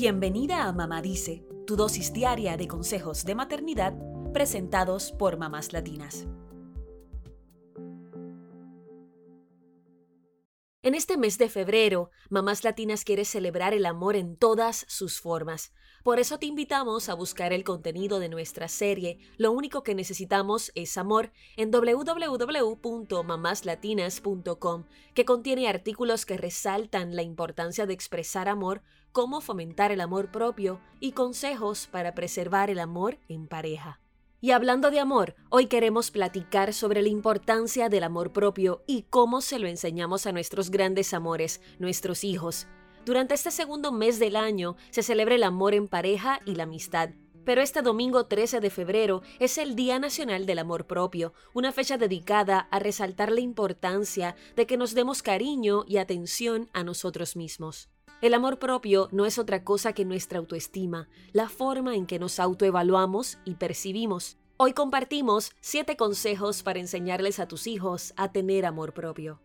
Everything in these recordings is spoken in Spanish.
Bienvenida a Mamá Dice, tu dosis diaria de consejos de maternidad presentados por mamás latinas. En este mes de febrero, Mamás Latinas quiere celebrar el amor en todas sus formas. Por eso te invitamos a buscar el contenido de nuestra serie Lo único que necesitamos es amor en www.mamaslatinas.com, que contiene artículos que resaltan la importancia de expresar amor, cómo fomentar el amor propio y consejos para preservar el amor en pareja. Y hablando de amor, hoy queremos platicar sobre la importancia del amor propio y cómo se lo enseñamos a nuestros grandes amores, nuestros hijos. Durante este segundo mes del año se celebra el amor en pareja y la amistad. Pero este domingo 13 de febrero es el Día Nacional del Amor Propio, una fecha dedicada a resaltar la importancia de que nos demos cariño y atención a nosotros mismos. El amor propio no es otra cosa que nuestra autoestima, la forma en que nos autoevaluamos y percibimos. Hoy compartimos 7 consejos para enseñarles a tus hijos a tener amor propio.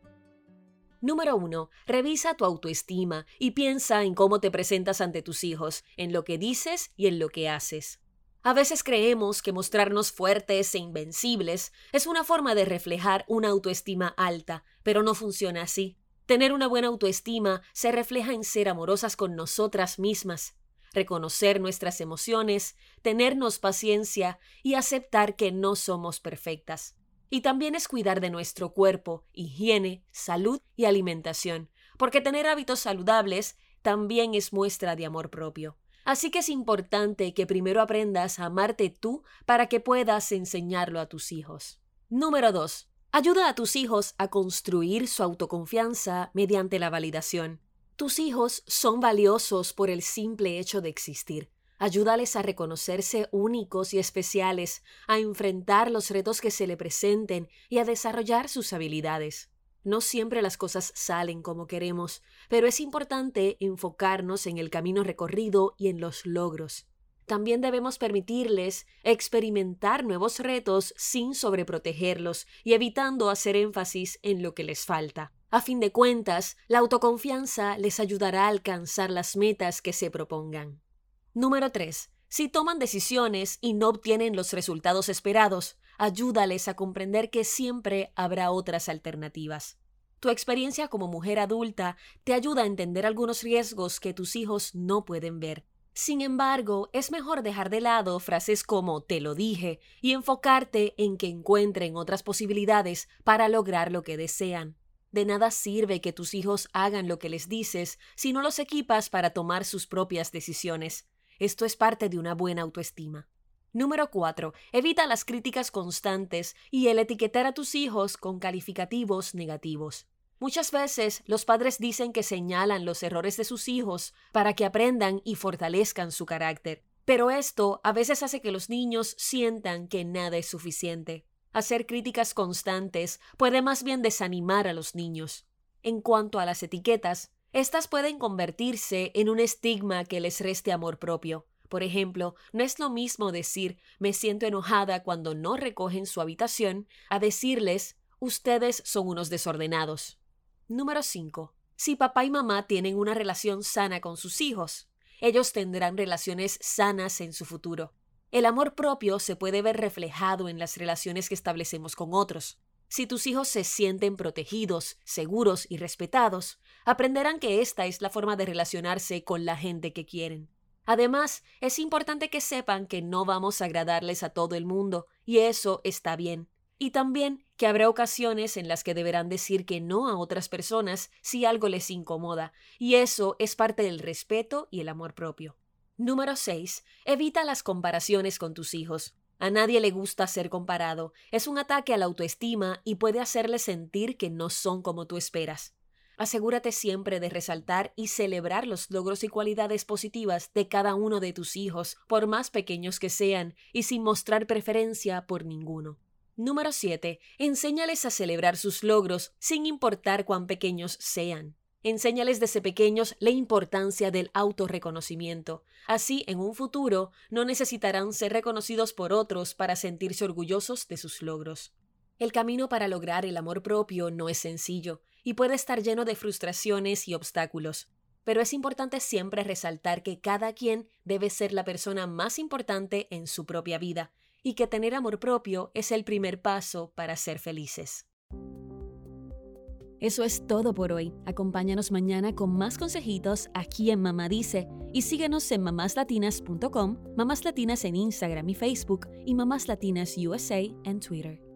Número 1. Revisa tu autoestima y piensa en cómo te presentas ante tus hijos, en lo que dices y en lo que haces. A veces creemos que mostrarnos fuertes e invencibles es una forma de reflejar una autoestima alta, pero no funciona así. Tener una buena autoestima se refleja en ser amorosas con nosotras mismas, reconocer nuestras emociones, tenernos paciencia y aceptar que no somos perfectas. Y también es cuidar de nuestro cuerpo, higiene, salud y alimentación, porque tener hábitos saludables también es muestra de amor propio. Así que es importante que primero aprendas a amarte tú para que puedas enseñarlo a tus hijos. Número 2. Ayuda a tus hijos a construir su autoconfianza mediante la validación. Tus hijos son valiosos por el simple hecho de existir. Ayúdales a reconocerse únicos y especiales, a enfrentar los retos que se le presenten y a desarrollar sus habilidades. No siempre las cosas salen como queremos, pero es importante enfocarnos en el camino recorrido y en los logros. También debemos permitirles experimentar nuevos retos sin sobreprotegerlos y evitando hacer énfasis en lo que les falta. A fin de cuentas, la autoconfianza les ayudará a alcanzar las metas que se propongan. Número 3. Si toman decisiones y no obtienen los resultados esperados, ayúdales a comprender que siempre habrá otras alternativas. Tu experiencia como mujer adulta te ayuda a entender algunos riesgos que tus hijos no pueden ver. Sin embargo, es mejor dejar de lado frases como te lo dije y enfocarte en que encuentren otras posibilidades para lograr lo que desean. De nada sirve que tus hijos hagan lo que les dices si no los equipas para tomar sus propias decisiones. Esto es parte de una buena autoestima. Número 4. Evita las críticas constantes y el etiquetar a tus hijos con calificativos negativos. Muchas veces los padres dicen que señalan los errores de sus hijos para que aprendan y fortalezcan su carácter, pero esto a veces hace que los niños sientan que nada es suficiente. Hacer críticas constantes puede más bien desanimar a los niños. En cuanto a las etiquetas, estas pueden convertirse en un estigma que les reste amor propio. Por ejemplo, no es lo mismo decir me siento enojada cuando no recogen su habitación a decirles ustedes son unos desordenados. Número 5. Si papá y mamá tienen una relación sana con sus hijos, ellos tendrán relaciones sanas en su futuro. El amor propio se puede ver reflejado en las relaciones que establecemos con otros. Si tus hijos se sienten protegidos, seguros y respetados, aprenderán que esta es la forma de relacionarse con la gente que quieren. Además, es importante que sepan que no vamos a agradarles a todo el mundo, y eso está bien y también que habrá ocasiones en las que deberán decir que no a otras personas si algo les incomoda, y eso es parte del respeto y el amor propio. Número 6. Evita las comparaciones con tus hijos. A nadie le gusta ser comparado, es un ataque a la autoestima y puede hacerles sentir que no son como tú esperas. Asegúrate siempre de resaltar y celebrar los logros y cualidades positivas de cada uno de tus hijos, por más pequeños que sean, y sin mostrar preferencia por ninguno. Número 7. Enséñales a celebrar sus logros sin importar cuán pequeños sean. Enséñales desde pequeños la importancia del autorreconocimiento. Así, en un futuro, no necesitarán ser reconocidos por otros para sentirse orgullosos de sus logros. El camino para lograr el amor propio no es sencillo y puede estar lleno de frustraciones y obstáculos. pero es importante siempre resaltar que cada quien debe ser la persona más importante en su propia vida y que tener amor propio es el primer paso para ser felices. Eso es todo por hoy. Acompáñanos mañana con más consejitos aquí en Mamá Dice y síguenos en mamáslatinas.com, Mamás Latinas en Instagram y Facebook y Mamás Latinas USA en Twitter.